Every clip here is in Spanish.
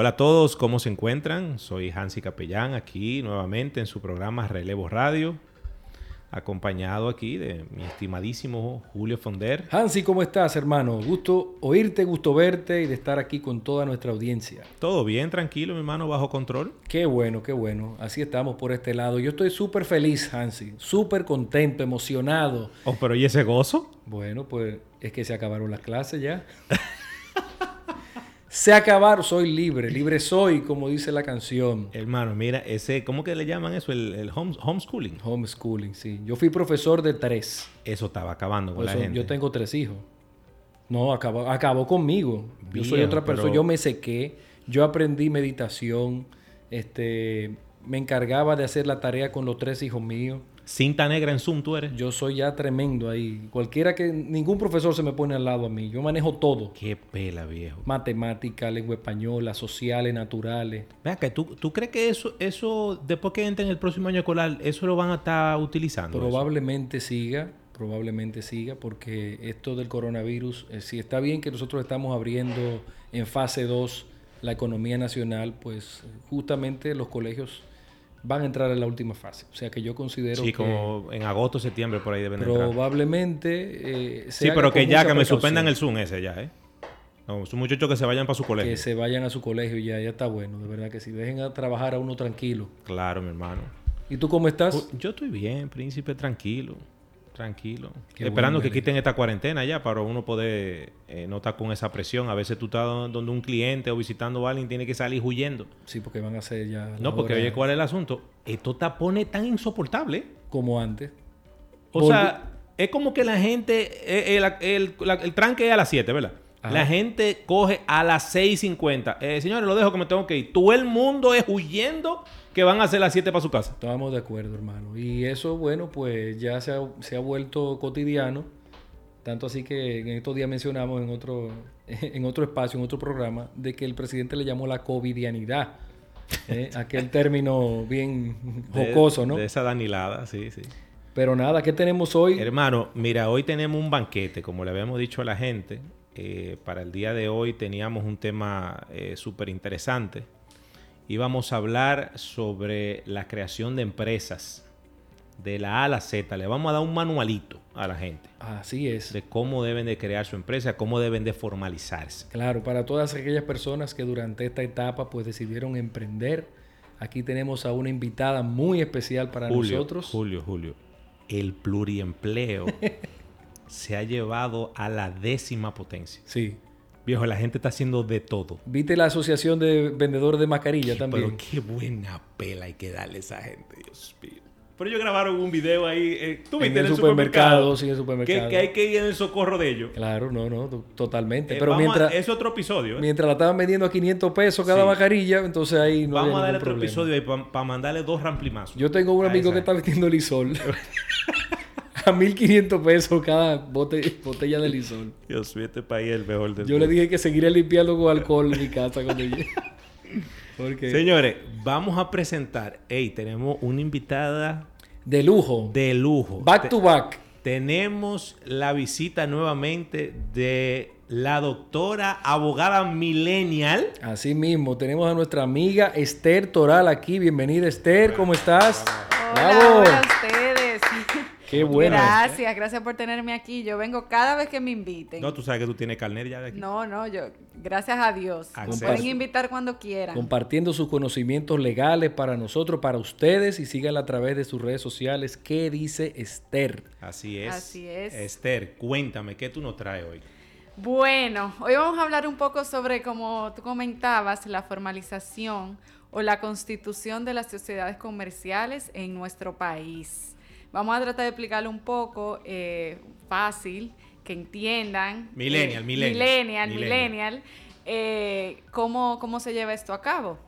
Hola a todos, ¿cómo se encuentran? Soy Hansi Capellán aquí nuevamente en su programa Relevo Radio, acompañado aquí de mi estimadísimo Julio Fonder. Hansi, ¿cómo estás, hermano? Gusto oírte, gusto verte y de estar aquí con toda nuestra audiencia. Todo bien, tranquilo, mi hermano, bajo control. Qué bueno, qué bueno. Así estamos por este lado. Yo estoy súper feliz, Hansi. Súper contento, emocionado. Oh, pero ¿y ese gozo? Bueno, pues es que se acabaron las clases ya. Se acabaron, soy libre, libre soy, como dice la canción. Hermano, mira, ese, ¿cómo que le llaman eso? El, homeschooling. Homeschooling, sí. Yo fui profesor de tres. Eso estaba acabando con la gente. Yo tengo tres hijos. No, acabó, acabó conmigo. yo soy otra persona. Yo me sequé. Yo aprendí meditación. Este, me encargaba de hacer la tarea con los tres hijos míos. Cinta negra en Zoom, tú eres. Yo soy ya tremendo ahí. Cualquiera que. Ningún profesor se me pone al lado a mí. Yo manejo todo. Qué pela, viejo. Matemática, lengua española, sociales, naturales. Vea que ¿tú, ¿tú crees que eso, eso, después que entren el próximo año escolar, eso lo van a estar utilizando? Probablemente siga. Probablemente siga, porque esto del coronavirus, eh, si está bien que nosotros estamos abriendo en fase 2 la economía nacional, pues justamente los colegios van a entrar en la última fase. O sea que yo considero sí, como en agosto, septiembre, por ahí deben entrar. Probablemente... Eh, sí, pero que ya, que me suspendan el Zoom ese ya, ¿eh? No, son muchachos que se vayan para su colegio. Que se vayan a su colegio y ya, ya está bueno, de verdad que sí. Dejen a trabajar a uno tranquilo. Claro, mi hermano. ¿Y tú cómo estás? Yo estoy bien, príncipe, tranquilo. Tranquilo. Esperando que quiten esta cuarentena ya para uno poder eh, no estar con esa presión. A veces tú estás donde un cliente o visitando a alguien tiene que salir huyendo. Sí, porque van a ser ya... No, porque oye, ¿cuál es el asunto? Esto te pone tan insoportable. Como antes. O sea, es como que la gente... Eh, el, el, tranque es a las 7, ¿verdad? La gente coge a las 6.50. Eh, señores, lo dejo que me tengo que ir. Todo el mundo es huyendo que van a ser las 7 para su casa. Estamos de acuerdo, hermano. Y eso, bueno, pues ya se ha, vuelto cotidiano. Tanto así que en estos días mencionamos en otro, en otro espacio, en otro programa, de que el presidente le llamó la covidianidad. ¿eh? Aquel término bien jocoso, ¿no? De esa danilada, sí, sí. Pero nada, ¿qué tenemos hoy? Hermano, mira, hoy tenemos un banquete, como le habíamos dicho a la gente. Eh, para el día de hoy teníamos un tema eh, súper interesante íbamos a hablar sobre la creación de empresas de la A a la Z. Le vamos a dar un manualito a la gente. Así es. De cómo deben de crear su empresa, cómo deben de formalizarse. Claro, para todas aquellas personas que durante esta etapa pues decidieron emprender. Aquí tenemos a una invitada muy especial para nosotros. Julio, Julio. El pluriempleo se ha llevado a la décima potencia. Sí. Viejo, la gente está haciendo de todo. ¿Viste la asociación de vendedores de mascarilla también? Pero qué buena pela hay que darle a esa gente, Dios mío. Pero ellos grabaron un video ahí. Eh, ¿Tú viste en el, supermercado? Sí, en el supermercado. Que, hay que ir en el socorro de ellos. Claro, no, no, totalmente. Eh, Pero mientras. es otro episodio. ¿eh? Mientras la estaban vendiendo a 500 pesos cada mascarilla, entonces ahí no Vamos a darle otro episodio ahí para mandarle dos ramplimazos. Yo tengo un amigo que está vendiendo lisol. a 1500 pesos cada botella de lisol. Dios mío, este país es el mejor del Yo le dije que seguiría limpiando con alcohol en mi casa cuando llegue. Señores, vamos a presentar. Hey, tenemos una invitada. De lujo. De lujo. Back to back. Tenemos la visita nuevamente de la doctora abogada millennial. Así mismo, tenemos a nuestra amiga Esther Toral aquí. Bienvenida, Esther. ¿Cómo estás? Hola, ustedes. Qué bueno. Gracias, gracias por tenerme aquí. Yo vengo cada vez que me inviten. No, tú sabes que tú tienes carnet ya de aquí. No, no, yo, gracias a Dios. Pueden invitar cuando quieran. Compartiendo sus conocimientos legales para nosotros, para ustedes y síganla a través de sus redes sociales. ¿Qué dice Esther? Así es. Así es. Esther, cuéntame, ¿qué tú nos traes hoy? Bueno, hoy vamos a hablar un poco sobre, como tú comentabas, la formalización o la constitución de las sociedades comerciales en nuestro país. Vamos a tratar de explicarlo un poco eh, fácil, que entiendan. Millennial, eh, millennial. Millennial, millennial. Eh, cómo, cómo se lleva esto a cabo.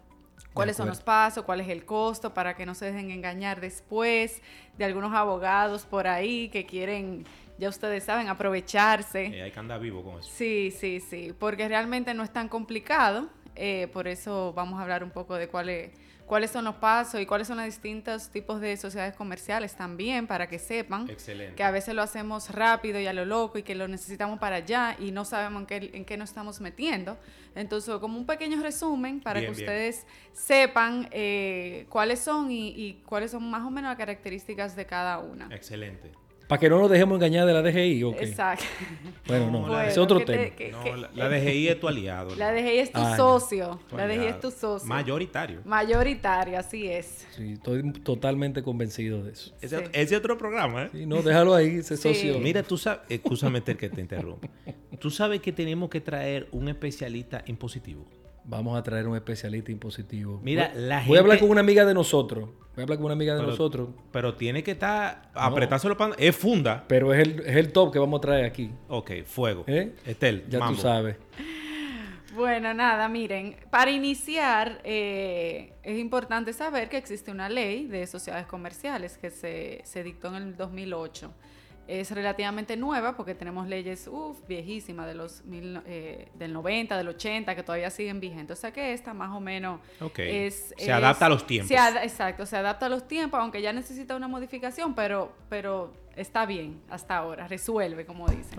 cuáles son los pasos, cuál es el costo, para que no se dejen engañar después de algunos abogados por ahí que quieren, ya ustedes saben, aprovecharse. Eh, hay que andar vivo con eso. Sí, sí, sí, porque realmente no es tan complicado, eh, por eso vamos a hablar un poco de cuál es cuáles son los pasos y cuáles son los distintos tipos de sociedades comerciales también para que sepan que a veces lo hacemos rápido y a lo loco y que lo necesitamos para allá y no sabemos en qué, en qué nos estamos metiendo. Entonces, como un pequeño resumen para que ustedes sepan eh, cuáles son y, y cuáles son más o menos las características de cada una. Excelente. Para que no nos dejemos engañar de la DGI. Exacto. Bueno, no, es otro tema. no, la, DGI es tu aliado. La DGI es tu ah, socio. la DGI es tu socio. Mayoritario. Mayoritario, así es. Sí, estoy totalmente convencido de eso. Ese, ese otro programa, ¿eh? Sí, no, déjalo ahí, ese socio. Mira, tú sabes, escúchame que te interrumpa. Tú sabes que tenemos que traer un especialista en positivo. Vamos a traer un especialista impositivo. Mira, voy, la gente... Voy a hablar con una amiga de nosotros. Voy a hablar con una amiga de nosotros. Pero tiene que estar... Apretárselo para... Es funda. Pero es el, es el, top que vamos a traer aquí. Ok, fuego. ¿Eh? Estel, Ya tú sabes. Bueno, nada, miren, para iniciar eh, es importante saber que existe una ley de sociedades comerciales que se, se dictó en el 2008 es relativamente nueva porque tenemos leyes uf, viejísimas de los eh, del 90, del 80 que todavía siguen vigentes. O sea que esta más o menos es... Se adapta a los tiempos. exacto, se adapta a los tiempos, aunque ya necesita una modificación, pero, pero está bien hasta ahora, resuelve, como dicen.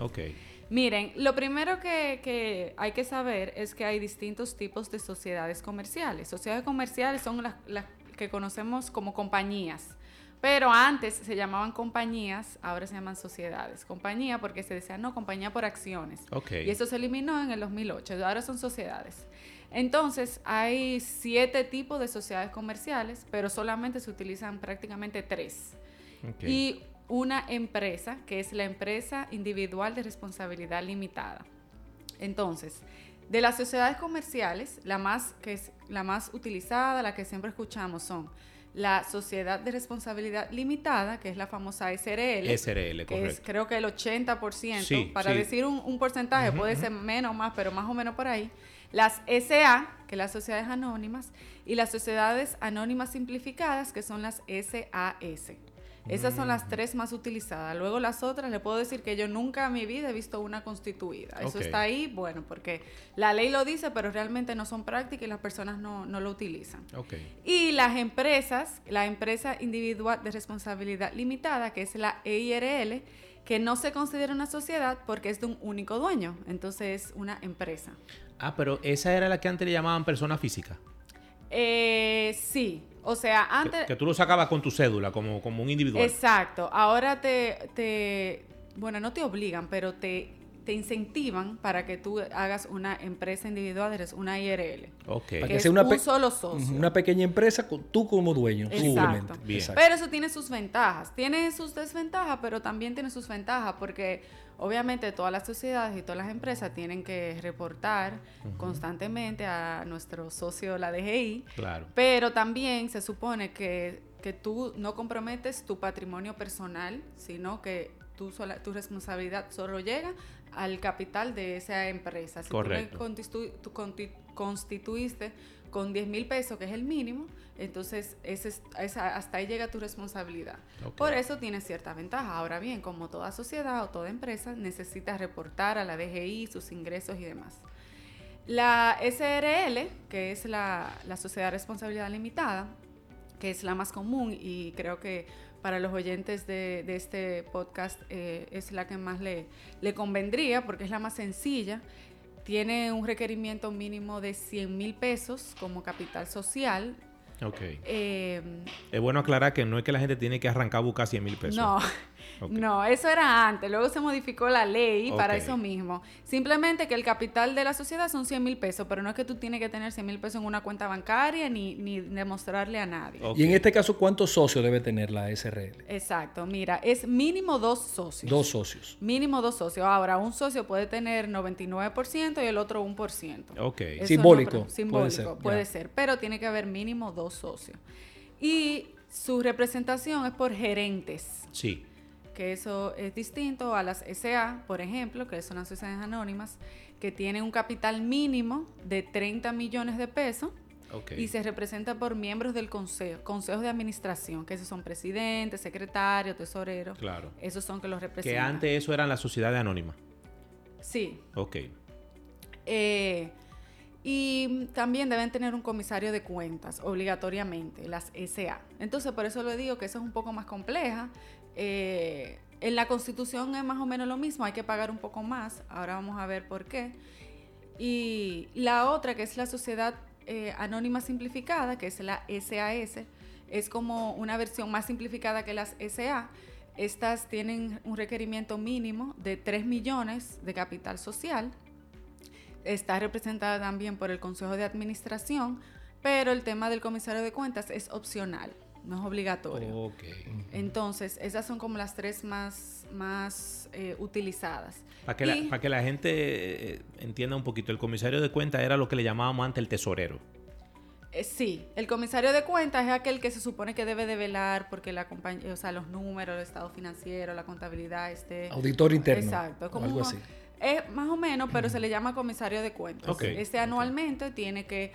Miren, lo primero que, que, hay que saber es que hay distintos tipos de sociedades comerciales. Sociedades comerciales son las, las que conocemos como compañías. Pero antes se llamaban compañías, ahora se llaman sociedades. Compañía porque se decía, no, compañía por acciones. Y eso se eliminó en el 2008. Ahora son sociedades. Entonces, hay siete tipos de sociedades comerciales, pero solamente se utilizan prácticamente tres. Y una empresa, que es la empresa individual de responsabilidad limitada. Entonces, de las sociedades comerciales, la más, que es la más utilizada, la que siempre escuchamos, son la Sociedad de Responsabilidad Limitada, que es la famosa SRL. SRL, que es creo que el 80%, para decir un, porcentaje, puede ser menos o más, pero más o menos por ahí. Las SA, que es las sociedades anónimas, y las sociedades anónimas simplificadas, que son las SAS. Esas son las tres más utilizadas. Luego las otras, le puedo decir que yo nunca en mi vida he visto una constituida. Eso está ahí, bueno, porque la ley lo dice, pero realmente no son prácticas y las personas no, lo utilizan. Y las empresas, la empresa individual de responsabilidad limitada, que es la EIRL, que no se considera una sociedad porque es de un único dueño. Entonces es una empresa. Ah, pero esa era la que antes le llamaban persona física. Eh, sí, o sea, antes... Que, tú lo sacabas con tu cédula, como, como un individual. Exacto. Ahora te, te... Bueno, no te obligan, pero te, te incentivan para que tú hagas una empresa individual, eres una IRL. Ok. Para que, sea una un solo socio. Una pequeña empresa, con, tú como dueño. Exacto. Pero eso tiene sus ventajas. Tiene sus desventajas, pero también tiene sus ventajas porque obviamente todas las sociedades y todas las empresas tienen que reportar constantemente a nuestro socio, la DGI. Claro. Pero también se supone que, que tú no comprometes tu patrimonio personal, sino que tu, tu responsabilidad solo llega al capital de esa empresa. Si tú, constituiste con 10 mil pesos, que es el mínimo, entonces ese, hasta ahí llega tu responsabilidad. Por eso tiene cierta ventaja. Ahora bien, como toda sociedad o toda empresa, necesita reportar a la DGI sus ingresos y demás. La SRL, que es la, la Sociedad de Responsabilidad Limitada, que es la más común y creo que para los oyentes de, este podcast eh, es la que más le, le convendría porque es la más sencilla. Tiene un requerimiento mínimo de 100 mil pesos como capital social. Ok. Eh, es bueno aclarar que no es que la gente tiene que arrancar a buscar 100 mil pesos. No, no, eso era antes. Luego se modificó la ley para eso mismo. Simplemente que el capital de la sociedad son 100 mil pesos, pero no es que tú tienes que tener 100 mil pesos en una cuenta bancaria ni, ni demostrarle a nadie. Y en este caso, ¿cuántos socios debe tener la SRL? Exacto. Mira, es mínimo dos socios. Dos socios. Mínimo dos socios. Ahora, un socio puede tener 99% y el otro 1%. Ok. simbólico. simbólico, puede ser. Pero tiene que haber mínimo dos socios. Y su representación es por gerentes. Sí que eso es distinto a las SA, por ejemplo, que son las sociedades anónimas, que tienen un capital mínimo de 30 millones de pesos y se representa por miembros del consejo, consejos de administración, que esos son presidentes, secretarios, tesoreros. Claro. Esos son que los representan. Que antes eso eran las sociedades anónimas. Sí. Ok. Eh, y también deben tener un comisario de cuentas, obligatoriamente, las SA. Entonces, por eso le digo que eso es un poco más compleja. Eh, en la Constitución es más o menos lo mismo, hay que pagar un poco más. Ahora vamos a ver por qué. Y la otra, que es la Sociedad eh, Anónima Simplificada, que es la SAS, es como una versión más simplificada que las SA. Estas tienen un requerimiento mínimo de 3 millones de capital social está representada también por el Consejo de Administración, pero el tema del comisario de cuentas es opcional, no es obligatorio. Entonces, esas son como las tres más, más eh, utilizadas. Para que, la, que la gente eh, entienda un poquito, el comisario de cuentas era lo que le llamábamos antes el tesorero. Eh, sí, el comisario de cuentas es aquel que se supone que debe de velar porque la compañía, o sea, los números, el estado financiero, la contabilidad, este... Auditor interno. Exacto, como algo así. Es más o menos, pero se le llama comisario de cuentas. Este anualmente tiene que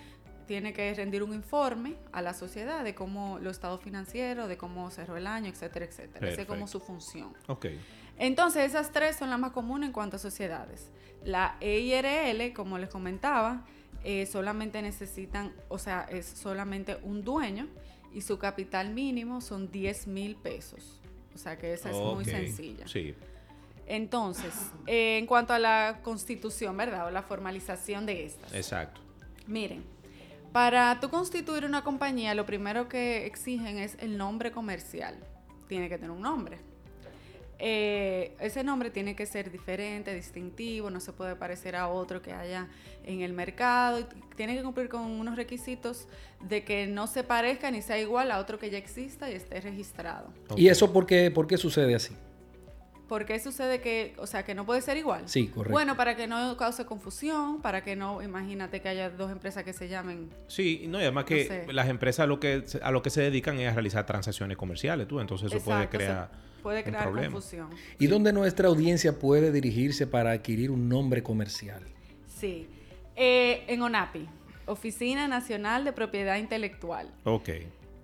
tiene que rendir un informe a la sociedad de cómo lo estado financiero, de cómo cerró el año, etcétera, etcétera. Esa es como su función. Okay. Entonces, esas tres son las más comunes en cuanto a sociedades. La EIRL, como les comentaba, eh, solamente necesitan, o sea, es solamente un dueño y su capital mínimo son 10 mil pesos. O sea que esa es muy sencilla. Sí. Entonces, eh, en cuanto a la constitución, ¿verdad? O la formalización de estas. Exacto. Miren, para tú constituir una compañía, lo primero que exigen es el nombre comercial. Tiene que tener un nombre. Eh, ese nombre tiene que ser diferente, distintivo, no se puede parecer a otro que haya en el mercado. Tiene que cumplir con unos requisitos de que no se parezca ni sea igual a otro que ya exista y esté registrado. ¿Y eso por qué, por qué sucede así? ¿Por qué sucede que, o sea, que no puede ser igual? Sí, correcto. Bueno, para que no cause confusión, para que no, imagínate que haya dos empresas que se llamen. Sí, no, y además que las empresas a lo que, a lo que se dedican es a realizar transacciones comerciales, tú, entonces eso puede crear. Puede crear confusión. ¿Y dónde nuestra audiencia puede dirigirse para adquirir un nombre comercial? Sí, eh, en ONAPI, Oficina Nacional de Propiedad Intelectual. Ok.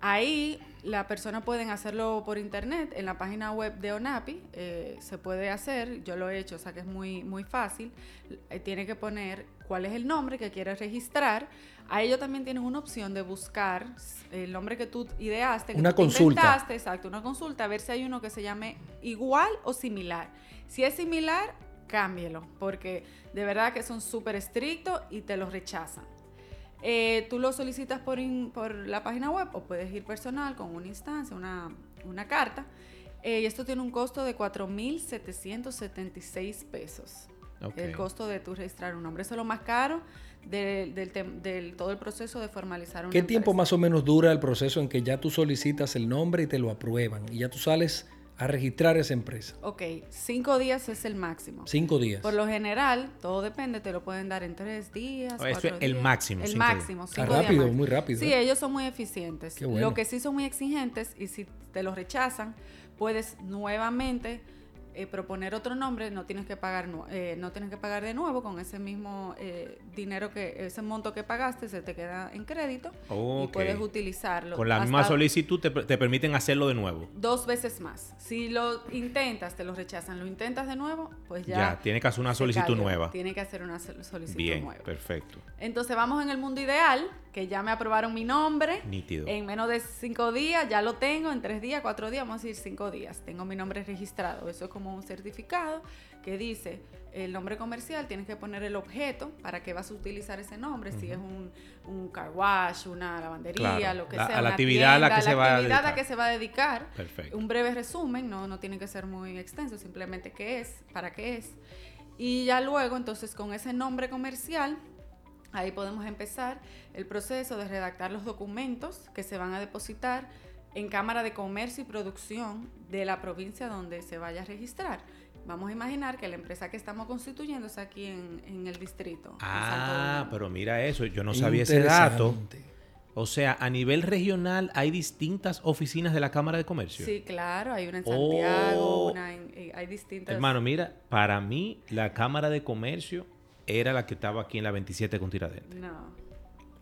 Ahí la persona pueden hacerlo por internet en la página web de ONAPI, eh, se puede hacer, yo lo he hecho, o sea que es muy, muy fácil. Eh, tiene que poner cuál es el nombre que quiere registrar. A ellos también tienen una opción de buscar el nombre que tú ideaste, que una tú consulta. exacto, una consulta, a ver si hay uno que se llame igual o similar. Si es similar, cámbielo, porque de verdad que son súper estrictos y te los rechazan. Eh, tú lo solicitas por, por la página web o puedes ir personal con una instancia, una, una carta. Eh, y esto tiene un costo de 4.776 pesos. El costo de tu registrar un nombre. Eso es lo más caro del, del, todo el proceso de formalizar un ¿Qué tiempo más o menos dura el proceso en que ya tú solicitas el nombre y te lo aprueban? Y ya tú sales a registrar esa empresa. Ok, cinco días es el máximo. Cinco días. Por lo general, todo depende, te lo pueden dar en tres días. Eso es el máximo. El máximo. Cinco rápido, muy rápido. Sí, ¿eh? ellos son muy eficientes. Lo que sí son muy exigentes y si te lo rechazan, puedes nuevamente eh, proponer otro nombre, no tienes que pagar eh, no tienes que pagar de nuevo con ese mismo eh, dinero que ese monto que pagaste se te queda en crédito y puedes utilizarlo. Con la misma solicitud te, te, permiten hacerlo de nuevo. Dos veces más. Si lo intentas, te lo rechazan, lo intentas de nuevo, pues ya. Ya, tiene que hacer una solicitud nueva. Tiene que hacer una solicitud Bien, nueva. perfecto. Entonces vamos en el mundo ideal, que ya me aprobaron mi nombre. Nítido. En menos de cinco días, ya lo tengo, en tres días, cuatro días, vamos a decir cinco días. Tengo mi nombre registrado. Eso es como un certificado que dice el nombre comercial, tienes que poner el objeto para que vas a utilizar ese nombre, si es un, un, car wash, una lavandería, lo que sea. A la actividad a la que, se, va a dedicar. a que se va a dedicar. Perfecto. Un breve resumen, no, no tiene que ser muy extenso, simplemente qué es, para qué es. Y ya luego, entonces, con ese nombre comercial, ahí podemos empezar el proceso de redactar los documentos que se van a depositar en Cámara de Comercio y Producción de la provincia donde se vaya a registrar. Vamos a imaginar que la empresa que estamos constituyendo es aquí en, el distrito. Ah, pero mira eso, yo no sabía ese dato. O sea, a nivel regional hay distintas oficinas de la Cámara de Comercio. Sí, claro, hay una en Santiago, oh. una en, eh, hay distintas. Hermano, mira, para mí la Cámara de Comercio era la que estaba aquí en la 27 con Tiradentes. No.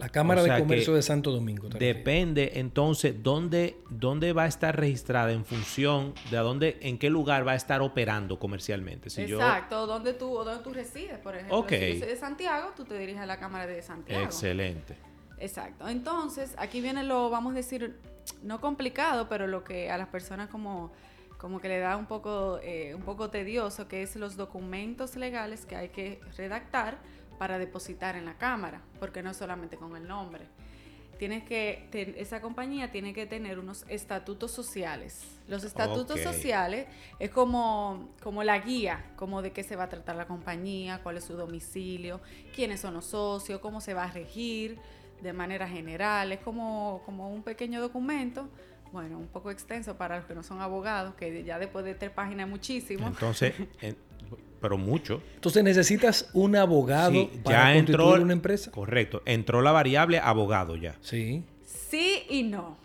La Cámara O sea de Comercio de Santo Domingo. Depende entonces dónde, dónde va a estar registrada en función de a dónde, en qué lugar va a estar operando comercialmente. Si yo- Exacto, donde tú, o donde tú resides, por ejemplo. Ok. Si yo soy de Santiago, tú te diriges a la Cámara de Santiago. Excelente. Exacto. Entonces, aquí viene lo, vamos a decir, no complicado, pero lo que a las personas como, como que le da un poco, eh, un poco tedioso, que es los documentos legales que hay que redactar para depositar en la Cámara, porque no es solamente con el nombre. Tienes que, ten- esa compañía tiene que tener unos estatutos sociales. Los estatutos sociales es como, como la guía, como de qué se va a tratar la compañía, cuál es su domicilio, quiénes son los socios, cómo se va a regir de manera general. Es como, como un pequeño documento, bueno, un poco extenso para los que no son abogados, que ya después de tres páginas es muchísimo. Entonces, en- pero mucho. Entonces necesitas un abogado Sí, para ya entró. constituir una empresa. Correcto. Entró la variable abogado ya. Sí. Sí y no.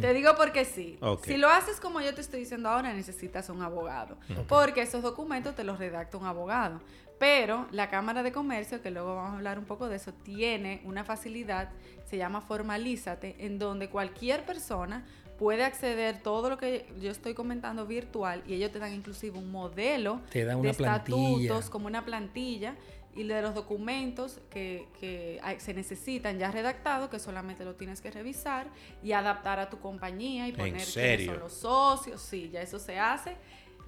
Te digo porque sí. Si lo haces como yo te estoy diciendo ahora, necesitas un abogado. Porque esos documentos te los redacta un abogado. Pero la Cámara de Comercio, que luego vamos a hablar un poco de eso, tiene una facilidad, se llama Formalízate, en donde cualquier persona puede acceder todo lo que yo estoy comentando virtual y ellos te dan inclusive un modelo Te dan de plantilla. estatutos como una plantilla y de los documentos que, que se necesitan ya redactados, que solamente lo tienes que revisar y adaptar a tu compañía y poner quiénes son los socios. Sí, ya eso se hace.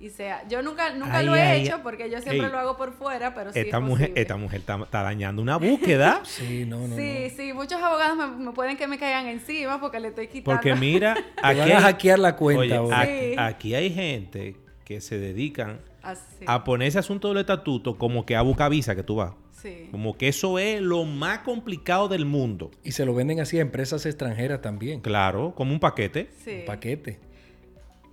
Y sea, yo nunca, nunca Ay, lo he ay, hecho porque yo siempre ey, lo hago por fuera, pero sí esta es mujer, posible. esta mujer está, está dañando una búsqueda. Sí, no, no. Sí, no. sí, muchos abogados me, me pueden que me caigan encima porque le estoy quitando. Porque mira, aquí van a hay, hackear la cuenta oye, aquí, Sí. aquí hay gente que se dedican Así, a poner ese asunto del estatuto como que a buscar visa que tú vas. sí. Como que eso es lo más complicado del mundo. Y se lo venden así a empresas extranjeras también. Claro, como un paquete. sí. Un paquete.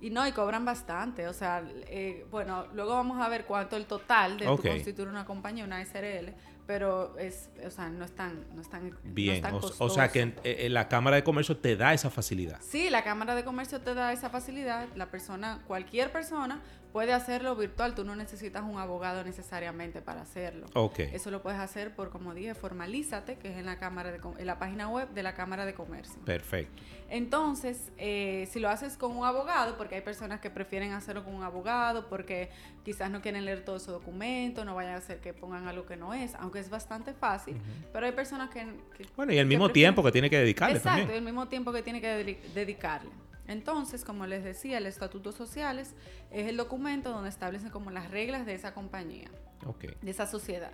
Y no, y cobran bastante. O sea, eh, bueno, luego vamos a ver cuánto el total de Ok. tu constituir una compañía, una SRL, pero es, o sea, no es tan, no es tan, no es Bien. o, sea que en- eh, la Cámara de Comercio te da esa facilidad. Sí, la Cámara de Comercio te da esa facilidad. La persona, cualquier persona puede hacerlo virtual. Tú no necesitas un abogado necesariamente para hacerlo. Ok. Eso lo puedes hacer por, como dije, formalízate, que es en la Cámara de, en la página web de la Cámara de Comercio. Perfecto. Entonces, eh, si lo haces con un abogado, porque hay personas que prefieren hacerlo con un abogado, porque quizás no quieren leer todo su documento, no vayan a hacer que pongan algo que no es, aunque es bastante fácil, pero hay personas que... que- Bueno, y el mismo prefieren- tiempo que tiene que dedicarle Exacto, también. el mismo tiempo que tiene que dedi- dedicarle. Entonces, como les decía, el Estatuto Sociales es el documento donde establecen como las reglas de esa compañía Ok. de esa sociedad.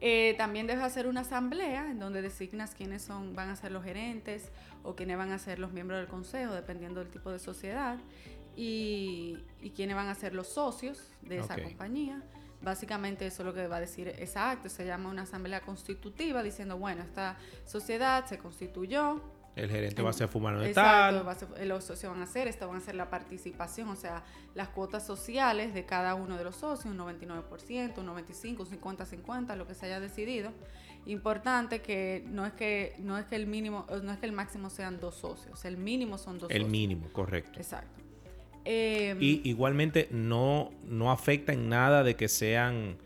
Eh, también debes hacer una asamblea en donde designas quiénes son, van a ser los gerentes o quiénes van a ser los miembros del consejo, dependiendo del tipo de sociedad, y, y quiénes van a ser los socios de esa compañía. Básicamente eso es lo que va a decir esa acto, se llama una asamblea constitutiva diciendo, bueno, esta sociedad se constituyó, El gerente va a ser fulano de Exacto, tal. va a ser- los socios van a hacer, esto van a ser la participación, o sea, las cuotas sociales de cada uno de los socios, un 99%, un 95%, un 50-50, lo que se haya decidido. Importante que no es que no es que el mínimo, no es que el máximo sean dos socios, el mínimo son dos El socios. mínimo, correcto. Exacto. Eh, Y igualmente no, no afecta en nada de que sean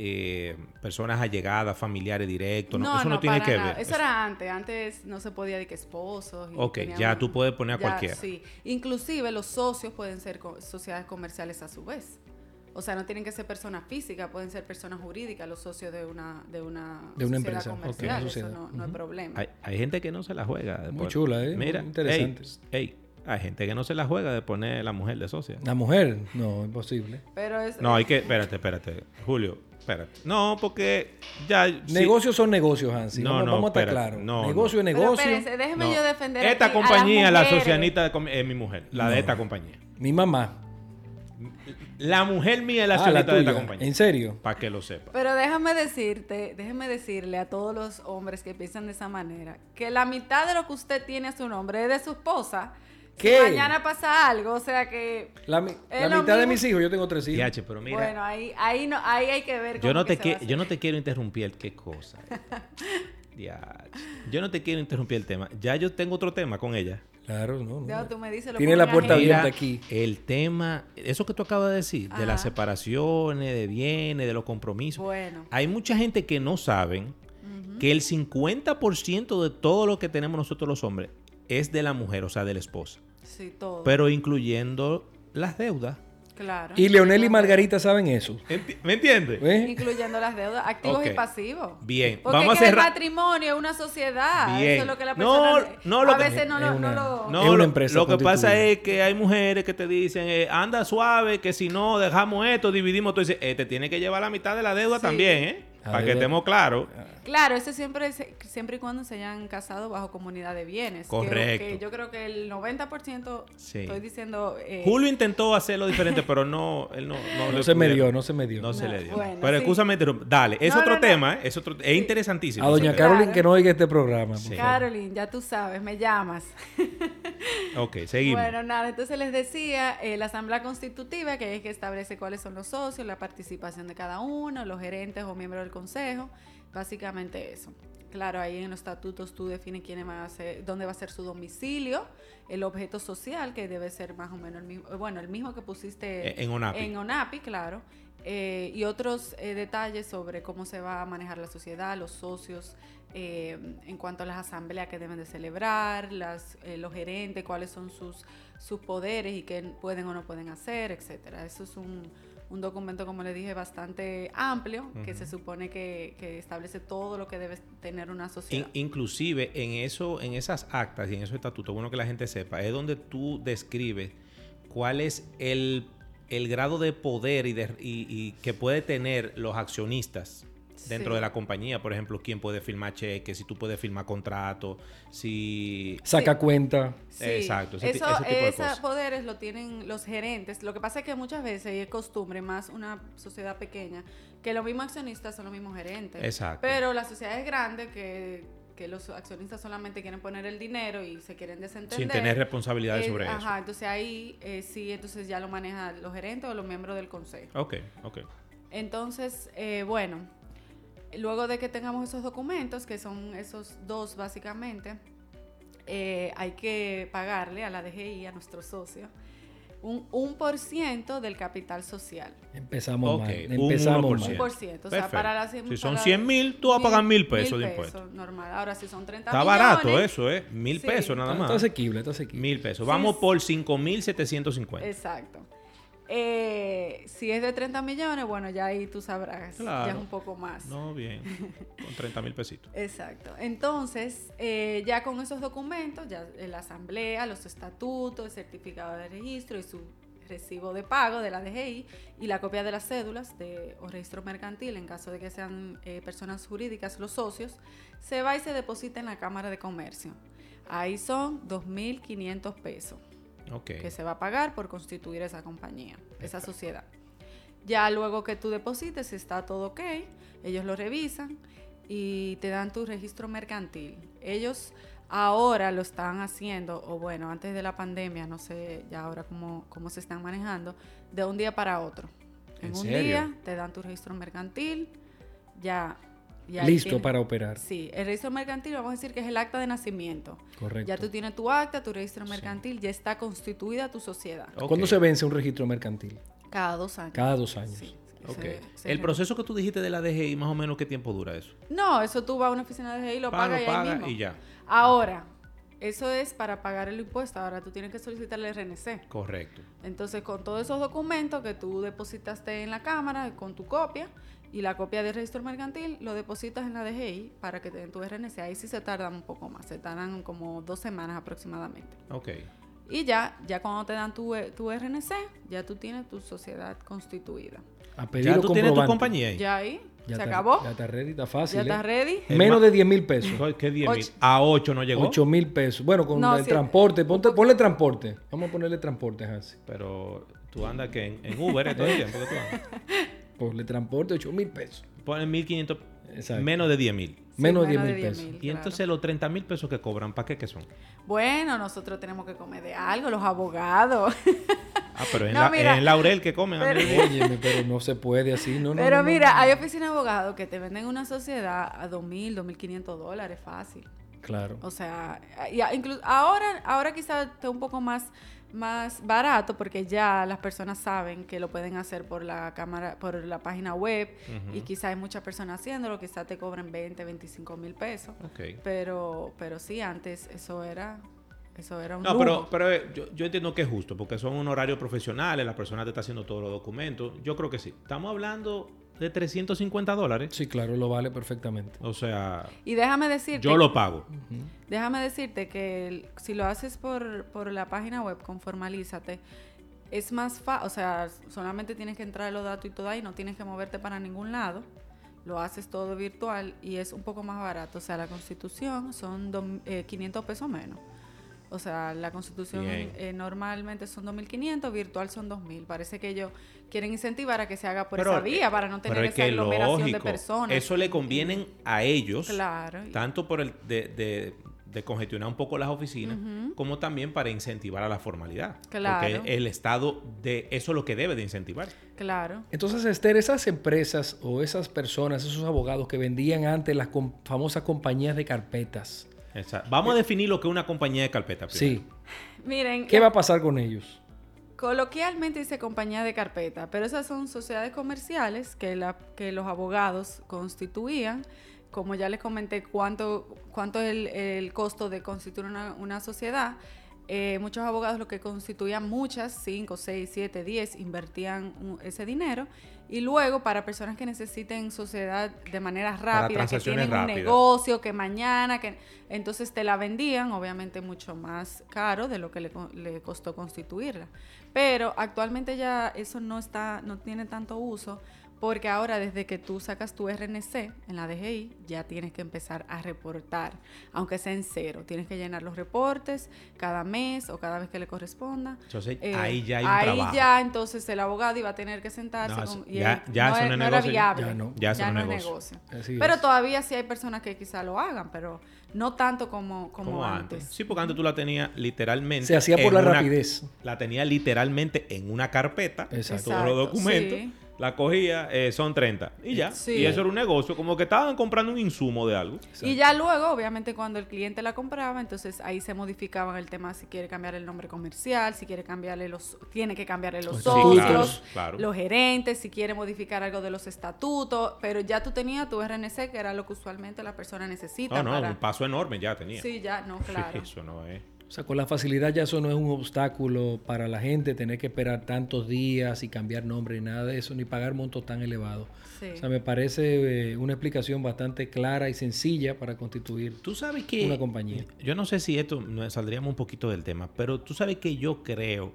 eh, personas allegadas, familiares directos. No, eso no, tiene para que nada. ver. Eso era antes. Antes no se podía decir que esposos. y Ok, ya tú puedes poner a ya, cualquiera. Sí. Inclusive los socios pueden ser co- sociedades comerciales a su vez. O sea, no tienen que ser personas físicas, pueden ser personas jurídicas, los socios de una, de una, De una sociedad empresa, comercial. Eso no, no es Ujú. problema. Hay, hay gente que no se la juega. de Muy chula, ¿eh? Muy Mira, interesante. ey, ey, hay gente que no se la juega de poner la mujer de socia. La mujer, no, imposible. Pero es, No, hay que, espérate, espérate, Julio, espérate. No, porque ya... sí. Negocios son negocios, Hansi. No, vamos, no, vamos a estar espérate. claros. No, negocio es negocio. espérense, déjeme No. yo defender Esta aquí a las compañía, la socianita de mi mujer, la de esta compañía. Mi mamá. La mujer mía es la ah, socianita de esta compañía. ¿En serio? Para que lo sepa. Pero déjame decirte, déjeme decirle a todos los hombres que piensan de esa manera, que la mitad de lo que usted tiene a su nombre es de su esposa. Mañana pasa algo, o sea que... La, mi- mitad de mis hijos, yo tengo tres hijos. DH, pero mira, Bueno, ahí, ahí, no, ahí hay que ver yo cómo no, que te se va a que- yo no te quiero interrumpir, qué cosa. Yo no te quiero interrumpir el tema. Ya yo tengo otro tema con ella. Claro, no, no. Ya tú me dices, lo Tiene la puerta agenda. abierta aquí. el tema, eso que tú acabas de decir, de las separaciones, de bienes, de los compromisos. Bueno. Hay mucha gente que no saben que el 50% de todo lo que tenemos nosotros los hombres es de la mujer, o sea, de la esposa. Sí, todo. Pero incluyendo las deudas. claro. Y Leonel y Margarita saben eso. ¿Me entiendes? ¿Eh? Incluyendo las deudas, activos y pasivos. Bien, Porque vamos es a que el cerrar. matrimonio es una sociedad. Bien. Eso es lo que la No, persona... no, lo a que- veces no, es lo, una- no lo... No, Es una lo, empresa lo que pasa es que hay mujeres que te dicen, eh, anda suave, que si no dejamos esto, dividimos todo. Y dice, eh, te tiene que llevar la mitad de la deuda Sí. también, ¿eh? Para que estemos claros. Claro, eso siempre, se- siempre y cuando se hayan casado bajo comunidad de bienes. que- Correcto. Que, yo creo que el 90%, Sí. estoy diciendo... eh, Julio intentó hacerlo diferente, pero no, él no, no, No le se me dio, no se me dio. No, se le dio. bueno, pero sí. escúchame, dale, es No, otro tema, ¿eh? es otro, es interesantísimo. A doña. Carolyn que no oiga este programa. Carolyn, ya tú sabes, me llamas. Ok, seguimos. Bueno, nada, entonces les decía, eh, la Asamblea Constitutiva, que es que establece cuáles son los socios, la participación de cada uno, los gerentes o miembros del consejo, básicamente eso. Claro, ahí en los estatutos tú defines quién va a ser, dónde va a ser su domicilio, el objeto social, que debe ser más o menos el mismo, bueno, el mismo que pusiste Eh, en ONAPI. en ONAPI, claro. Eh, y otros eh, detalles sobre cómo se va a manejar la sociedad, los socios, eh, en cuanto a las asambleas que deben de celebrar, las, eh, los gerentes, cuáles son sus, sus poderes y qué pueden o no pueden hacer, etcétera. Eso es un, un documento, como le dije, bastante amplio, que se supone que, que establece todo lo que debe tener una In- sociedad. inclusive en eso, en esas actas y en esos estatutos, bueno que la gente sepa, es donde tú describes cuál es el, el grado de poder y, de, y- y que puede tener los accionistas dentro Sí. de la compañía. Por ejemplo, quién puede firmar cheques, si tú puedes firmar contratos, si... Saca Sí. cuenta. Sí, Exacto, ese eso, ese tipo de cosas. poderes lo tienen los gerentes. Lo que pasa es que muchas veces, y es costumbre, más una sociedad pequeña, que los mismos accionistas son los mismos gerentes. Exacto. Pero las sociedades grandes que, que los accionistas solamente quieren poner el dinero y se quieren desentender. sin tener responsabilidades eh, sobre Ajá, entonces ahí eh, sí, entonces ya lo manejan los gerentes o los miembros del consejo. eso. Ok, ok. Entonces, eh, bueno, luego de que tengamos esos documentos, que son esos dos básicamente, hay que pagarle a la DGI, a nuestro socio, un, un por ciento del capital social. Empezamos Ok, mal. un Empezamos 1%. Un mal. por ciento. O sea, Perfecto. para las Si son para- 100 mil, tú vas a pagar mil pesos de impuestos. normal. Ahora, si son 30 Está millones. barato eso, ¿eh? Mil Sí. pesos nada está más. asequible, está asequible. Mil pesos. Sí, Vamos sí. por 5.750. Exacto. Eh, si es de 30 millones, bueno, ya ahí tú sabrás. Ya es un poco más. No, bien. Con 30 mil pesitos. Exacto. Entonces, eh, ya con esos documentos, ya la asamblea, los estatutos, el certificado de registro y su recibo de pago de la DGI y la copia de las cédulas de, o registro mercantil en caso de que sean eh, personas jurídicas los socios, se va y se deposita en la Cámara de Comercio. Ahí son 2.500 pesos Ok. que se va a pagar por constituir esa compañía, esa sociedad. Ya luego que tú deposites, si está todo ok, ellos lo revisan y te dan tu registro mercantil. Ellos ahora lo están haciendo, o bueno, antes de la pandemia, no sé ya ahora cómo, cómo se están manejando, de un día para otro. En, ¿En un serio? día te dan tu registro mercantil, ya... ya Listo para operar. Sí, el registro mercantil vamos a decir que es el acta de nacimiento. Correcto. Ya tú tienes tu acta, tu registro mercantil, ya está constituida tu sociedad. ¿Cuándo se vence un registro mercantil? Cada dos años. Cada dos años. Sí, Ok. ese- ese El es proceso que tú dijiste de la DGI, más o menos, ¿qué tiempo dura eso? No, eso tú vas a una oficina de DGI, lo Paga, pagas y ahí paga mismo. y ya. Ahora, eso es para pagar el impuesto. Ahora tú tienes que solicitar el RNC. Correcto. Entonces, con todos esos documentos que tú depositaste en la Cámara, con tu copia y la copia del registro mercantil, lo depositas en la DGI para que te den tu RNC. Ahí sí se tardan un poco más, se tardan como dos semanas aproximadamente. Ok. Y ya, ya cuando te dan tu, eh, tu RNC, ya tú tienes tu sociedad constituida. A pedir Ya tú tienes tu compañía ahí. Ya ahí, Ya se está- acabó. Ya está ready, está Ya fácil. estás ¿eh? ready. El Menos de 10 mil pesos. ¿Qué 10 mil? Ocho. A 8 no llegó. 8 mil pesos. Bueno, con No, el transporte. Ponte, ponle transporte. Vamos a ponerle transporte, Hansi. Pero tú andas que en, en Uber ¿eh? todo el tiempo que tú andas. Ponle transporte 8 mil pesos. Ponen 1500, Exacto. menos de 10 mil. Sí, Menos de 10 mil 10 pesos. Y claro. entonces los 30 mil pesos que cobran, ¿para qué que son? Bueno, nosotros tenemos que comer de algo, los abogados. Ah, pero es en, No, la, mira, es en Laurel que comen. pero-. Óyeme, pero no se puede así. No, no, Pero no, no, mira, no. hay oficinas de abogados que te venden una sociedad a 2.000, 2.500 dólares fácil. Claro. O sea, y a- incluso ahora, ahora quizás esté un poco más, más barato porque ya las personas saben que lo pueden hacer por la cámara, por la página web y quizá hay muchas personas haciéndolo, quizá te cobren 20, 25 mil pesos. Pero, pero sí, antes eso era eso era un No, pero, pero eh, yo, yo, entiendo que es justo, porque son un horario profesional, la persona te está haciendo todos los documentos. Yo creo que sí. Estamos hablando de 350 dólares. Sí, claro, lo vale perfectamente. O sea... Y déjame decirte... Yo lo pago. Déjame decirte que si lo haces por, por la página web con Formalízate, es más fácil, o sea, solamente tienes que entrar los datos y todo ahí, no tienes que moverte para ningún lado. Lo haces todo virtual y es un poco más barato. O sea, la constitución son 500 eh, pesos menos. O sea, la constitución eh, normalmente son 2.500, virtual son 2.000. Parece que ellos quieren incentivar a que se haga por esa vía para no tener esa aglomeración de personas. Eso le convienen a ellos, claro. tanto por el de, de, congestionar un poco las oficinas, como también para incentivar a la formalidad. Claro. Porque el Estado, de eso es lo que debe de incentivar. Claro. Entonces, Esther, esas empresas o esas personas, esos abogados que vendían antes las famosas compañías de carpetas, Vamos a definir lo que es una compañía de carpeta. Sí. Miren. ¿Qué va a pasar con ellos? Coloquialmente dice compañía de carpeta, pero esas son sociedades comerciales que, la, que los abogados constituían. Como ya les comenté cuánto, cuánto es el, costo de constituir una, una sociedad, eh, muchos abogados lo que constituían muchas, 5, 6, 7, 10, invertían ese dinero. Y luego, para personas que necesiten sociedad de manera rápida, que tienen un negocio, que mañana, que entonces te la vendían, obviamente mucho más caro de lo que le, le, costó constituirla. Pero actualmente ya eso no está, no tiene tanto uso porque ahora desde que tú sacas tu RNC en la DGI, ya tienes que empezar a reportar, aunque sea en cero. Tienes que llenar los reportes cada mes o cada vez que le corresponda. Entonces, eh, ahí ya hay un Ahí ya, entonces el abogado iba a tener que sentarse. con, y ya, ya, no, es, era viable. Ya no, ya, no es negocio. Pero todavía sí hay personas que quizá lo hagan, pero no tanto como, como, antes. Sí, porque antes tú la tenías literalmente. Se hacía por la rapidez. La tenía literalmente en una carpeta, Exacto. todos los documentos la cogía, eh, son 30. Y ya. Y eso era un negocio, como que estaban comprando un insumo de algo. Y ya luego, obviamente, cuando el cliente la compraba, entonces ahí se modificaban el tema si quiere cambiar el nombre comercial, si quiere cambiarle los, tiene que cambiarle los socios, los gerentes, si quiere modificar algo de los estatutos, pero ya tú tenías tu RNC, que era lo que usualmente la persona necesita. No, no, un paso enorme ya tenía. Sí, ya, no, claro. eso no es. O sea, con la facilidad ya eso no es un obstáculo para la gente tener que esperar tantos días y cambiar nombre y nada de eso, ni pagar montos tan elevados. O sea, me parece eh, una explicación bastante clara y sencilla para constituir ¿Tú sabes que, una compañía. Yo no sé si esto nos saldríamos un poquito del tema, pero tú sabes que yo creo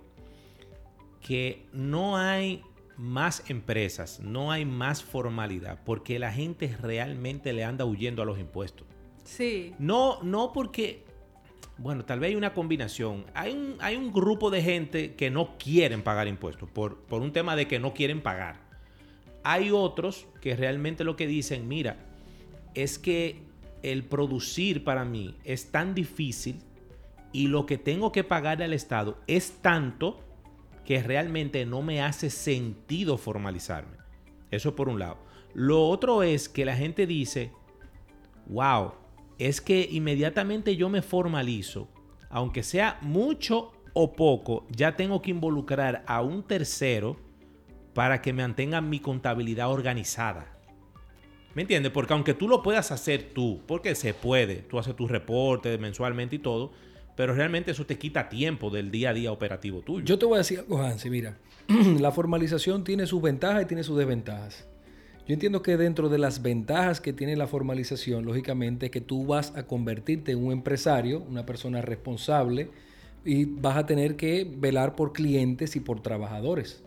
que no hay más empresas, no hay más formalidad, porque la gente realmente le anda huyendo a los impuestos. Sí. No, no porque bueno, tal vez hay una combinación. Hay un, hay un grupo de gente que no quieren pagar impuestos por, por un tema de que no quieren pagar. Hay otros que realmente lo que dicen, mira, es que el producir para mí es tan difícil y lo que tengo que pagarle al Estado es tanto que realmente no me hace sentido formalizarme. Eso por un lado. Lo otro es que la gente dice, wow, es que inmediatamente yo me formalizo, aunque sea mucho o poco, ya tengo que involucrar a un tercero para que mantenga mi contabilidad organizada. ¿Me entiendes? Porque aunque tú lo puedas hacer tú, porque se puede, tú haces tus reportes mensualmente y todo, pero realmente eso te quita tiempo del día a día operativo tuyo. Yo te voy a decir algo, Hansi, mira, la formalización tiene sus ventajas y tiene sus desventajas. Yo entiendo que dentro de las ventajas que tiene la formalización, lógicamente, es que tú vas a convertirte en un empresario, una persona responsable, y vas a tener que velar por clientes y por trabajadores.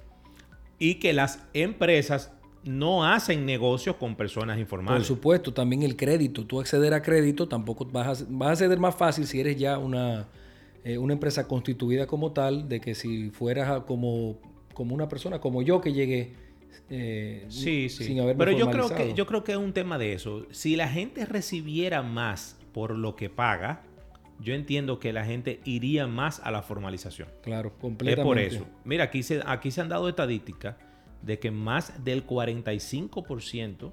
Y que las empresas no hacen negocios con personas informales. Por supuesto, también el crédito. Tú acceder a crédito tampoco vas a, vas a acceder más fácil si eres ya una, eh, una empresa constituida como tal, de que si fueras como, como una persona como yo que llegué eh, sí, sí. Pero yo creo, que, yo creo que es un tema de eso. Si la gente recibiera más por lo que paga, yo entiendo que la gente iría más a la formalización. Claro, completamente. Es por eso. Mira, aquí se, aquí se han dado estadísticas de que más del 45%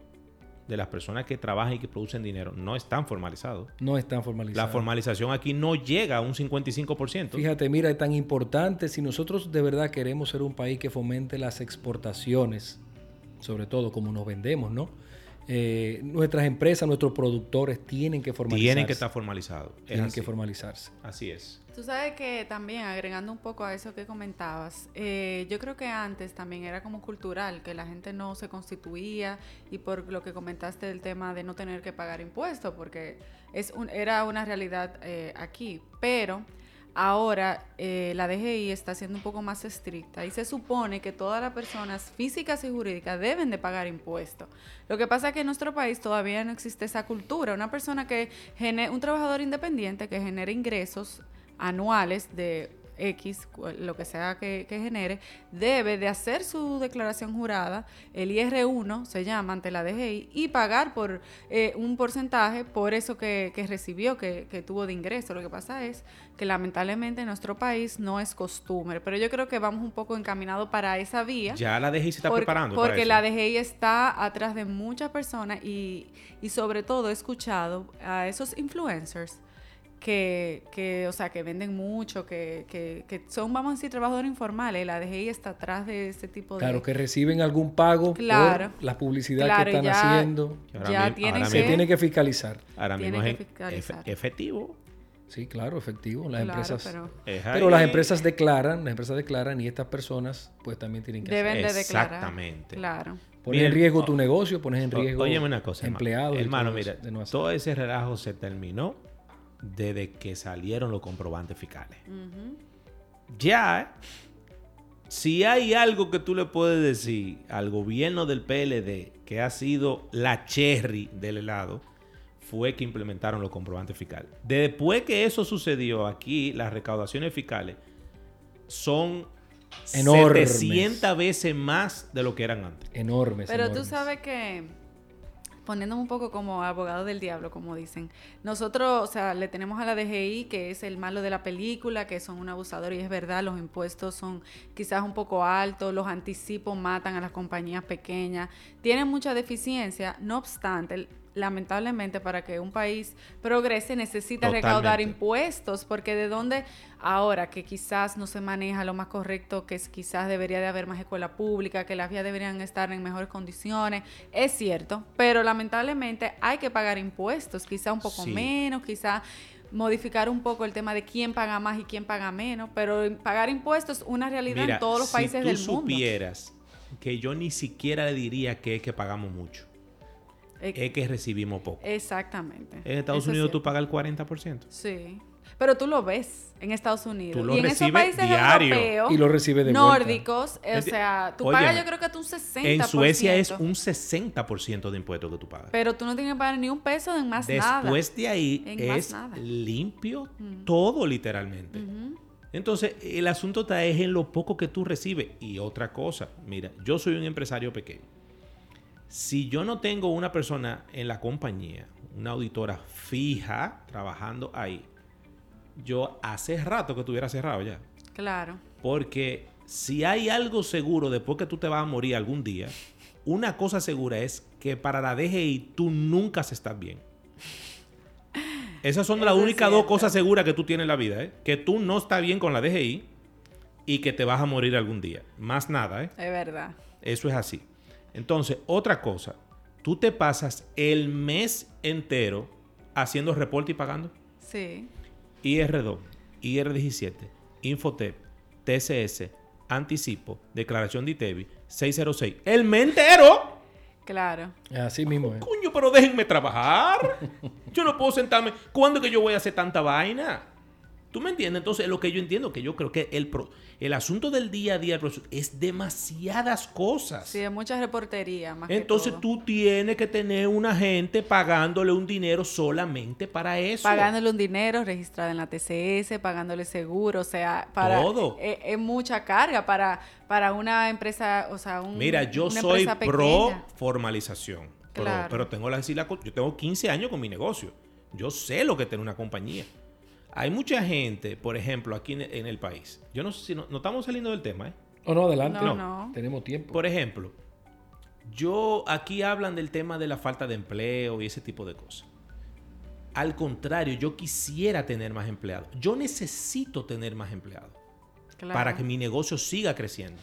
de las personas que trabajan y que producen dinero no están formalizados. No están formalizados. La formalización aquí no llega a un 55%. Fíjate, mira, es tan importante si nosotros de verdad queremos ser un país que fomente las exportaciones, sobre todo como nos vendemos, ¿no? Eh, nuestras empresas, nuestros productores tienen que formalizarse. Tienen que estar formalizados. Es Tienen así. que formalizarse. Así es. Tú sabes que también, agregando un poco a eso que comentabas, eh, yo creo que antes también era como cultural, que la gente no se constituía y por lo que comentaste del tema de no tener que pagar impuestos, porque es un, era una realidad eh, aquí. Pero ahora eh, la DGI está siendo un poco más estricta y se supone que todas las personas físicas y jurídicas deben de pagar impuestos. Lo que pasa es que en nuestro país todavía no existe esa cultura. Una persona que genere, un trabajador independiente que genere ingresos anuales de X, lo que sea que, que genere, debe de hacer su declaración jurada, el IR1 se llama ante la DGI, y pagar por eh, un porcentaje por eso que, que recibió, que, que tuvo de ingreso. Lo que pasa es que lamentablemente en nuestro país no es costumbre, pero yo creo que vamos un poco encaminados para esa vía. Ya la DGI se está Porque- preparando. para Porque eso. la DGI está atrás de muchas personas y, y sobre todo he escuchado a esos influencers que, que, o sea, que venden mucho, que, que, que son, vamos a decir, trabajadores informales. La DGI está atrás de ese tipo de... Claro, que reciben algún pago Claro. por la publicidad Claro, que están ya- haciendo. Ahora ya mismo- tienen ahora Se que- tiene que fiscalizar. Ahora mismo tienen es fiscalizar. efectivo. Sí, claro, efectivo. Las Claro, empresas. pero las empresas declaran, las empresas declaran y estas personas pues también tienen que hacer. deben de declarar. Exactamente. Claro. Pones Miren, en riesgo tu negocio, pones en riesgo Óyeme una cosa, hermano. empleados. Hermano, todo mira, no hacer. todo ese relajo se terminó desde que salieron los comprobantes fiscales. Ya, ¿eh? si hay algo que tú le puedes decir al gobierno del PLD que ha sido la cherry del helado, fue que implementaron los comprobantes fiscales. Después que eso sucedió aquí, las recaudaciones fiscales son Enormes. 700 veces más de lo que eran antes. Enormes. Pero tú sabes que, poniéndome un poco como abogado del diablo, como dicen, nosotros, o sea, le tenemos a la DGI, que es el malo de la película, que son un abusador, y es verdad, los impuestos son quizás un poco altos, los anticipos matan a las compañías pequeñas, tienen mucha deficiencia, no obstante, lamentablemente para que un país progrese necesita recaudar impuestos, porque de dónde ahora que quizás no se maneja lo más correcto, que es, quizás debería de haber más escuela pública, que las vías deberían estar en mejores condiciones, es cierto, pero lamentablemente hay que pagar impuestos, quizá un poco Sí. menos, quizá modificar un poco el tema de quién paga más y quién paga menos, pero pagar impuestos es una realidad Mira, en todos los países si tú del mundo. supieras que yo ni siquiera le diría que es que pagamos mucho, es que recibimos poco. Exactamente. En Estados Eso es Unidos tú pagas el 40%. Sí. Pero tú lo ves en Estados Unidos. Tú lo y en esos recibes países diario. europeos, Y lo recibe de vuelta. nórdicos, o sea, tú pagas yo creo que tú un 60%. En Suecia es un 60% de impuestos que tú pagas. Pero tú no tienes que pagar ni un peso en más nada. Después de ahí En es limpio todo literalmente. Entonces, el asunto está es en lo poco que tú recibes. Y otra cosa, mira, yo soy un empresario pequeño. Si yo no tengo una persona en la compañía, una auditora fija trabajando ahí, yo hace rato que estuviera cerrado ya. Claro. Porque si hay algo seguro después que tú te vas a morir algún día, una cosa segura es que para la DGI tú nunca estás bien. Esas son las Eso únicas dos cosas seguras que tú tienes en la vida, ¿eh? Que tú no estás bien con la DGI y que te vas a morir algún día. Más nada, ¿eh? Es verdad. Eso es así. Entonces, otra cosa, tú te pasas el mes entero haciendo reporte y pagando. Sí. IR2, IR17, Infotep, TCS, Anticipo, Declaración de ITEVI, 606. ¡El mes entero! Claro. Así mismo es. Coño, pero déjenme trabajar. Yo no puedo sentarme. ¿Cuándo es que yo voy a hacer tanta vaina? ¿Tú me entiendes? Entonces, lo que yo entiendo, que yo creo que el, pro- el asunto del día a día es demasiadas cosas. Sí, es mucha reportería más que Entonces todo. tú tienes que tener una gente pagándole un dinero solamente para eso. Pagándole un dinero registrado en la TCS, pagándole seguro, o sea, para Todo. Es, es mucha carga para, para una empresa, o sea, un, Mira, yo una soy pro formalización. Pero, Claro. pero tengo la yo tengo 15 años con mi negocio. Yo sé lo que tiene una compañía. Hay mucha gente, por ejemplo, aquí en, el país. Yo no sé si no, no estamos saliendo del tema, ¿eh? Oh, no, adelante. No, no. Tenemos tiempo. Por ejemplo, Yo, aquí hablan del tema de la falta de empleo y ese tipo de cosas. Al contrario, yo quisiera tener más empleados. Yo necesito tener más empleados para que mi negocio siga creciendo.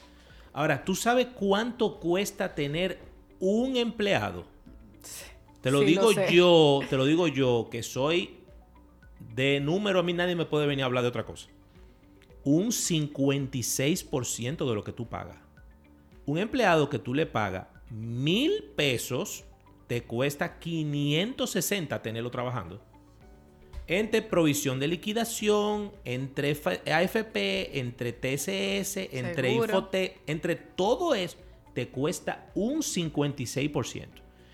Ahora, ¿tú sabes cuánto cuesta tener un empleado? Te lo digo yo, te lo digo yo, que soy de número, a mí nadie me puede venir a hablar de otra cosa. Un 56% de lo que tú pagas. Un empleado que tú le pagas mil pesos, te cuesta 560 tenerlo trabajando. Entre provisión de liquidación, entre AFP, entre TCS, entre Infote, entre todo eso, te cuesta un 56%.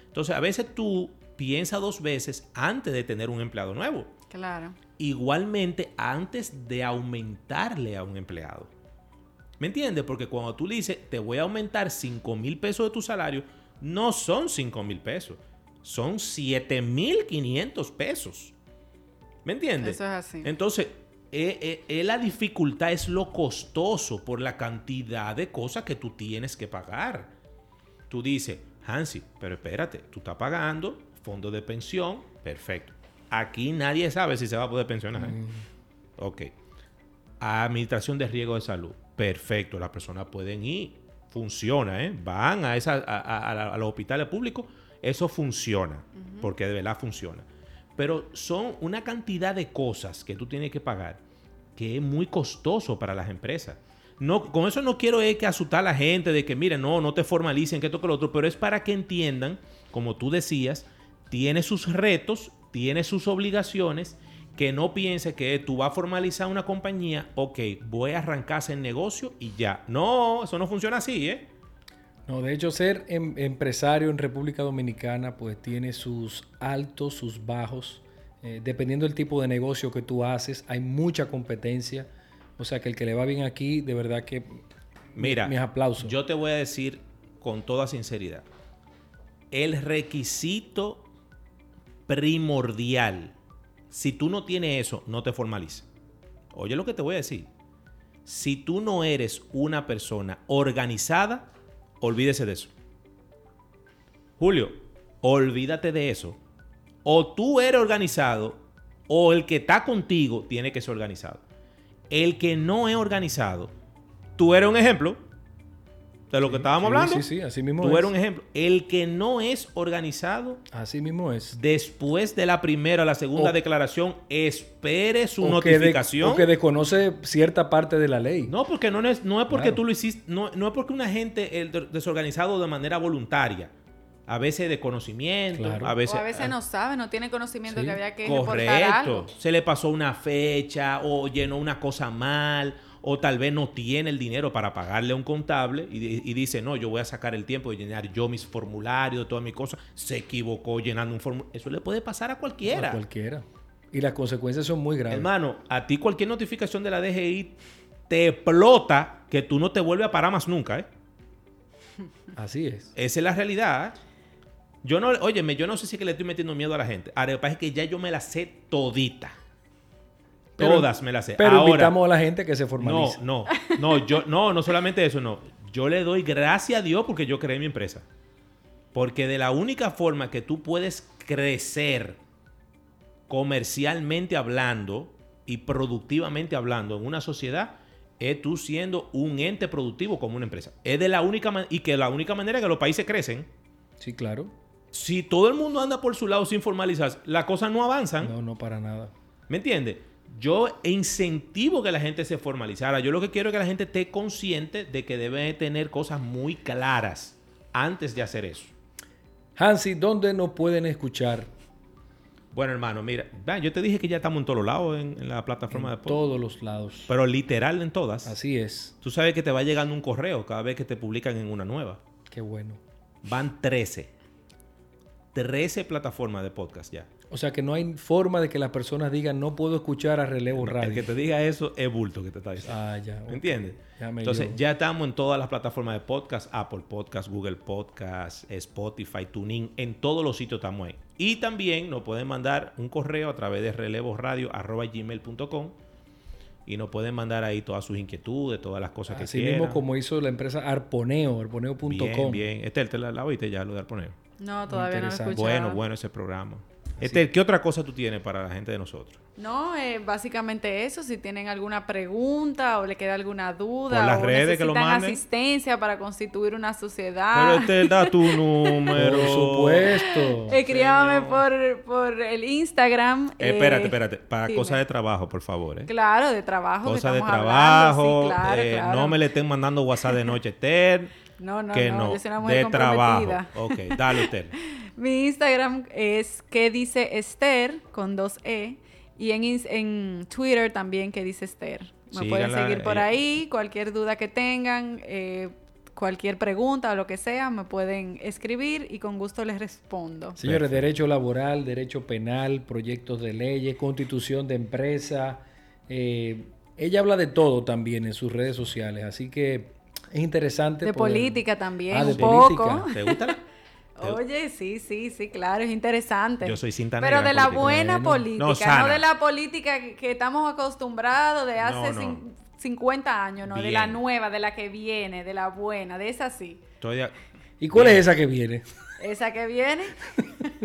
Entonces, a veces tú piensas dos veces antes de tener un empleado nuevo. Claro. Igualmente antes de aumentarle a un empleado. ¿Me entiendes? Porque cuando tú le dices, te voy a aumentar 5 mil pesos de tu salario, no son 5 mil pesos, son 7 mil 500 pesos. ¿Me entiendes? Eso es así. Entonces, eh, eh, eh, la dificultad es lo costoso por la cantidad de cosas que tú tienes que pagar. Tú dices, Hansi, pero espérate, tú estás pagando fondo de pensión, perfecto. Aquí nadie sabe si se va a poder pensionar. Mm. Ok. Administración de riesgo de salud, perfecto. Las personas pueden ir, funciona, ¿eh? Van a, esa, a, los hospitales públicos, eso funciona, porque de verdad funciona. Pero son una cantidad de cosas que tú tienes que pagar que es muy costoso para las empresas. No, con eso no quiero que asustar a la gente de que, mire, no, no te formalicen, que esto, que lo otro, pero es para que entiendan, como tú decías, tiene sus retos, tiene sus obligaciones, que no piense que tú vas a formalizar una compañía, ok, voy a arrancarse el negocio y ya. No, eso no funciona así, ¿eh? No, de hecho, ser em, empresario en República Dominicana, pues tiene sus altos, sus bajos. Eh, dependiendo del tipo de negocio que tú haces, hay mucha competencia. O sea que el que le va bien aquí, de verdad que Mira, mis aplausos. Yo te voy a decir con toda sinceridad, el requisito primordial, si tú no tienes eso, no te formaliza. Oye lo que te voy a decir. Si tú no eres una persona organizada, olvídese de eso. Julio, olvídate de eso. O tú eres organizado, o el que está contigo tiene que ser organizado. El que no es organizado, tú eres un ejemplo de lo que estábamos hablando. Sí, sí, así mismo Tú eres un ejemplo. El que no es organizado. Así mismo es. Después de la primera o la segunda declaración, espere su notificación. o que desconoce cierta parte de la ley. No, porque no es, no es porque tú lo hiciste, no, no es porque una gente el desorganizado de manera voluntaria. A veces de conocimiento, a veces... O a veces no sabe, no tiene conocimiento que había que Correcto. Se le pasó una fecha o llenó una cosa mal o tal vez no tiene el dinero para pagarle a un contable y, dice, no, yo voy a sacar el tiempo de llenar yo mis formularios, todas mis cosas, se equivocó llenando un formulario. Eso le puede pasar a cualquiera. A cualquiera. Y las consecuencias son muy graves. Hermano, a ti cualquier notificación de la DGI te explota que tú no te vuelves a parar más nunca, ¿eh? Así es. Esa es la realidad. ¿eh? Yo no, óyeme, yo no sé si es que le estoy metiendo miedo a la gente. Ahora, lo que pasa es que ya yo me la sé todita. Todas me las sé. Pero invitamos a la gente que se formalice. No, no, no, yo, no, no solamente eso, no. Yo le doy gracias a Dios porque yo creé mi empresa. Porque de la única forma que tú puedes crecer comercialmente hablando y productivamente hablando en una sociedad es tú siendo un ente productivo como una empresa. Es de la única y que la única manera que los países crecen. Sí, claro. Si todo el mundo anda por su lado sin formalizar, las cosas no avanzan. No, no para nada. ¿Me entiendes? Yo incentivo que la gente se formalizara. Yo lo que quiero es que la gente esté consciente de que debe tener cosas muy claras antes de hacer eso. Hansi, ¿dónde nos pueden escuchar? Bueno, hermano, mira, yo te dije que ya estamos en todos lados en, la plataforma de podcast. todos los lados. Pero literal en todas. Así es. Tú sabes que te va llegando un correo cada vez que te publican en una nueva. Qué bueno. Van 13. 13 plataformas de podcast ya. O sea que no hay forma de que las personas digan no puedo escuchar a relevo radio. El que te diga eso es bulto que te está diciendo. Ah, ya. ¿Me entiendes? Entonces ya estamos en todas las plataformas de podcast, Apple Podcast, Google Podcast, Spotify, TuneIn, en todos los sitios estamos ahí. Y también nos pueden mandar un correo a través de relevoradio.gmail.com y nos pueden mandar ahí todas sus inquietudes, todas las cosas que Así quieran. mismo como hizo la empresa Arponeo, arponeo.com. Bien, bien. Estel, ¿te la, la oíste ya lo de Arponeo? No, todavía no lo he Interesante. escuchado. Bueno, bueno ese programa. Estel, ¿qué otra cosa tú tienes para la gente de nosotros? No, eh, básicamente eso. Si tienen alguna pregunta o le queda alguna duda Por las o redes que lo necesitan manden. asistencia para constituir una Pero sociedad, Estel, da tu número. Por supuesto. escríbame por, por el Instagram. Eh, eh, espérate, espérate. Para dime. cosas de trabajo, por favor. ¿eh? Claro, de trabajo. Cosas de trabajo. sí, claro, eh, claro. No me le estén mandando WhatsApp de noche, Estel. No, no, que no, no. yo soy una mujer de trabajo. Ok, dale, Estel. Mi Instagram es que dice Esther con dos E y en, Twitter también que dice Esther. Me pueden seguir por ella- ahí, cualquier duda que tengan, eh, cualquier pregunta o lo que sea, me pueden escribir y con gusto les respondo. Señores, Perfecto. derecho laboral, derecho penal, proyectos de leyes, constitución de empresa. eh, ella habla de todo también en sus redes sociales, así que es interesante. De poder- política también, Ah, de un poco. política. ¿Te gusta? Oye, sí, sí, sí, claro, es interesante. Yo soy cinta Pero negra de en la política. buena política, No, no, de la política que, estamos acostumbrados de hace No, no. cin- 50 años, no, de la nueva, de la que viene, de la buena, de esa sí. Estoy de- ¿Y cuál Bien. es esa que viene? Esa que viene,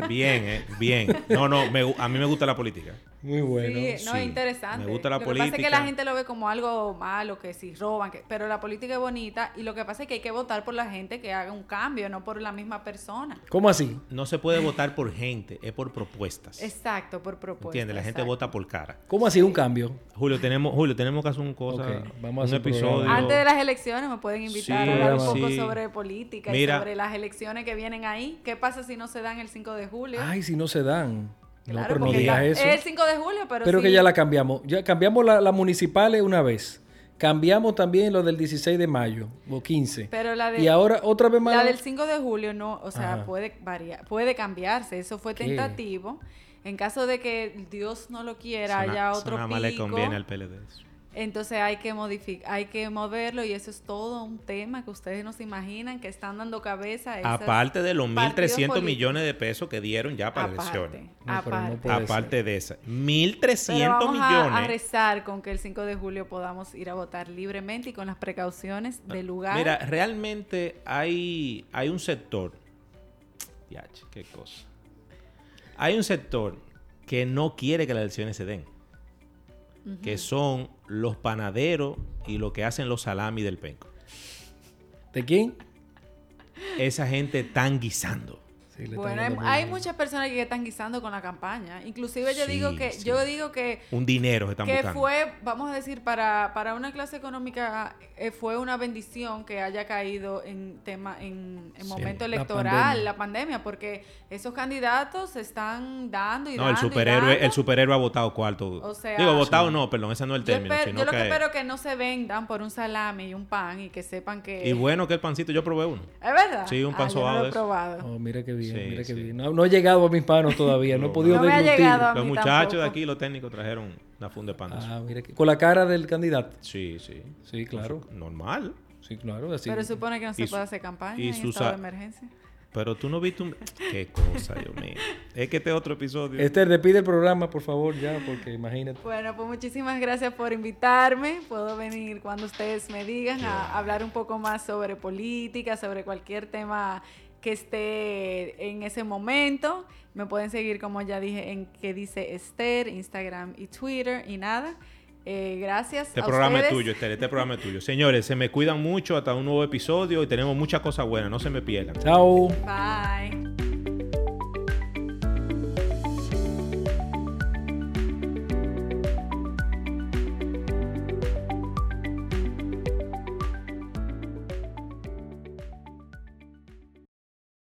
Bien, eh, bien. No, no, me a mí me gusta la política. Muy bueno. sí, no, sí. es interesante. Me gusta la lo que pasa es que política. la gente lo ve como algo malo, que si roban, que- pero la política es bonita y lo que pasa es que hay que votar por la gente que haga un cambio, no por la misma persona. ¿Cómo así? No se puede votar por gente, es por propuestas. Exacto, por propuesta. ¿Entiendes? La gente exacto. vota por cara. ¿Cómo así un cambio? Julio, tenemos, Julio, tenemos que hacer un cosa, Ok, vamos a un hacer episodio. programa. Antes de las elecciones me pueden invitar Sí, a hablar un sí. poco sobre política Mira. y sobre las elecciones que vienen ahí. ¿Qué pasa si no se dan el 5 de julio? Ay, si no se dan. No, pero no digas eso. Es el 5 de julio, pero, Pero sí. que ya la cambiamos. Ya cambiamos la, la municipales una vez. Cambiamos también lo del 16 de mayo o 15. Pero la de- y ahora otra vez más. La del 5 de julio no, o sea, Ajá. puede variar, puede cambiarse. Eso fue ¿Qué? tentativo. En caso de que Dios no lo quiera, haya otro nada más le conviene al PLD. eso. Entonces hay que modificar, hay que moverlo y eso es todo un tema que ustedes no se imaginan que están dando cabeza a esas Aparte de los partidos 1.300 políticos. millones de pesos que dieron ya para aparte, elecciones. No, pero no aparte. Aparte de. Pero 1.300 vamos a- A, millones. rezar con que el 5 de julio podamos ir a votar libremente y con las precauciones del lugar. Mira, realmente hay, hay un sector. Diache, qué cosa. Hay un sector que no quiere que las elecciones se den. Que son los panaderos y lo que hacen los salami del penco. ¿De quién? Esa gente están guisando. Sí, bueno, hay, muchas personas que están guisando con la campaña. Inclusive yo Sí, digo que, sí. yo digo que Un dinero se están que buscando. fue, vamos a decir, para, para una clase económica eh, fue una bendición que haya caído en tema en, en momento la electoral, pandemia. la pandemia, porque esos candidatos se están dando y No, dando el y superhéroe, dando. el superhéroe ha votado cuarto. O sea- Digo, votado no, perdón, ese no es el yo, término. espero- sino yo lo que que- espero que no se vendan por un salami y un pan y que sepan que Y bueno que el pancito, yo probé uno. es verdad. Sí, un Ah, pan yo no sobado lo he probado. Oh, mira qué bien, Sí, mira qué sí. bien. No, no he llegado a mis panos todavía, no he podido no me ha deglutir. llegado a Los muchachos de aquí, los técnicos, trajeron una funda de pan. Ah, mira que- Con la cara del candidato. Sí, sí. Sí, claro. Normal. Sí, claro. Así. Pero supone que no se Y su- puede hacer campaña y en estado a- de emergencia. Pero tú no viste un... Qué cosa, Dios mío. Es que este otro episodio... Esther, despide el programa, por favor, ya, porque imagínate. Bueno, pues muchísimas gracias por invitarme. Puedo venir cuando ustedes me digan a hablar un poco más sobre política, sobre cualquier tema que esté en ese momento. Me pueden seguir, como ya dije, en que dice Esther, Instagram y Twitter y nada. Eh, gracias. Este a programa es tuyo, Esther. Este programa es tuyo. Señores, se me cuidan mucho hasta un nuevo episodio y tenemos muchas cosas buenas. No se me pierdan. Chao. Bye.